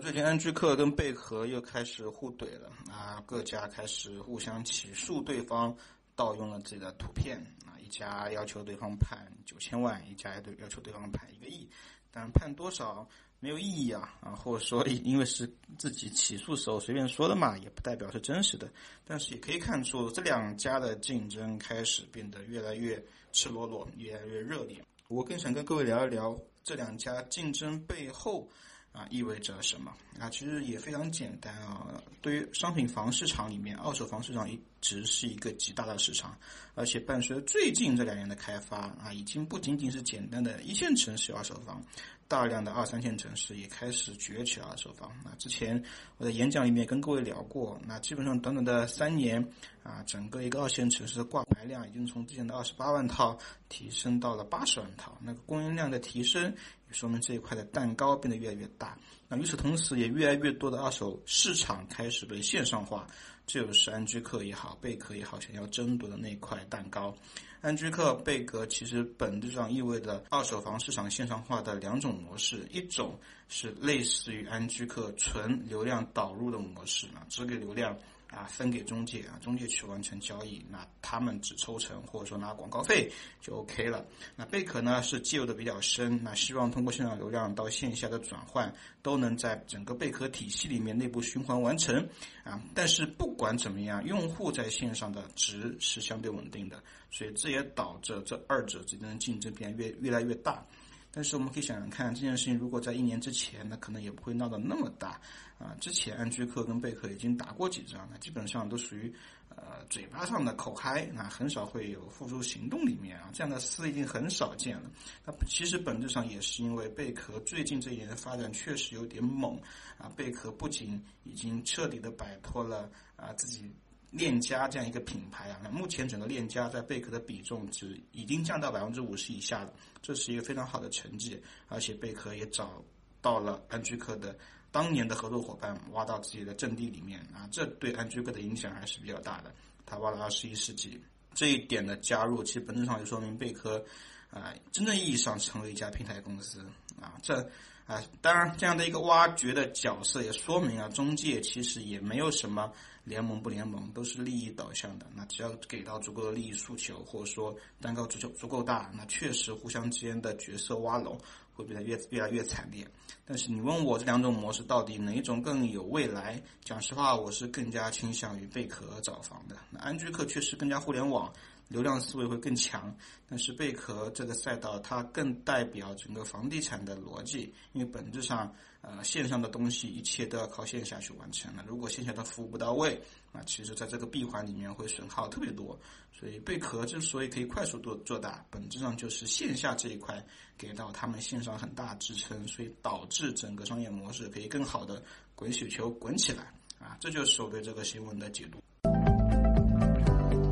最近安居客跟贝壳又开始互怼了啊，各家开始互相起诉对方盗用了自己的图片啊，一家要求对方判九千万，一家对要求对方判一个亿，但判多少没有意义啊啊，或者说因为是自己起诉时候随便说的嘛，也不代表是真实的，但是也可以看出这两家的竞争开始变得越来越赤裸裸，越来越热烈。我更想跟各位聊一聊这两家竞争背后。啊，意味着什么？啊，其实也非常简单啊。对于商品房市场里面，二手房市场一只是一个极大的市场，而且伴随着最近这两年的开发啊，已经不仅仅是简单的一线城市二手房。大量的二三线城市也开始崛起二手房。那之前我在演讲里面跟各位聊过，那基本上短短的三年啊，整个一个二线城市的挂牌量已经从之前的二十八万套提升到了八十万套。那个供应量的提升，也说明这一块的蛋糕变得越来越大。那与此同时，也越来越多的二手市场开始被线上化，这就是安居客也好，贝壳也好，想要争夺的那块蛋糕。安居客、贝壳其实本质上意味着二手房市场线上化的两种模式，一种是类似于安居客纯流量导入的模式啊，只给流量。啊，分给中介啊，中介去完成交易，那他们只抽成或者说拿广告费就 OK 了。那贝壳呢是介入的比较深，那希望通过线上流量到线下的转换都能在整个贝壳体系里面内部循环完成啊。但是不管怎么样，用户在线上的值是相对稳定的，所以这也导致这二者之间的竞争变越越来越大。但是我们可以想想看，这件事情如果在一年之前，那可能也不会闹得那么大啊。之前安居客跟贝壳已经打过几仗，那基本上都属于呃嘴巴上的口嗨，那很少会有付诸行动里面啊。这样的事已经很少见了。那其实本质上也是因为贝壳最近这一年的发展确实有点猛啊。贝壳不仅已经彻底的摆脱了啊自己。链家这样一个品牌啊，那目前整个链家在贝壳的比重只已经降到百分之五十以下了，这是一个非常好的成绩。而且贝壳也找到了安居客的当年的合作伙伴，挖到自己的阵地里面啊，这对安居客的影响还是比较大的。他挖了二十一世纪，这一点的加入，其实本质上就说明贝壳啊，真正意义上成为一家平台公司啊，这。啊，当然，这样的一个挖掘的角色也说明啊，中介其实也没有什么联盟不联盟，都是利益导向的。那只要给到足够的利益诉求，或者说蛋糕足球足够大，那确实互相之间的角色挖拢会变得越越来越惨烈。但是你问我这两种模式到底哪一种更有未来？讲实话，我是更加倾向于贝壳找房的。那安居客确实更加互联网。流量思维会更强，但是贝壳这个赛道它更代表整个房地产的逻辑，因为本质上，呃，线上的东西一切都要靠线下去完成了。如果线下的服务不到位，那其实在这个闭环里面会损耗特别多。所以贝壳之所以可以快速做做大，本质上就是线下这一块给到他们线上很大支撑，所以导致整个商业模式可以更好的滚雪球滚起来。啊，这就是我对这个新闻的解读。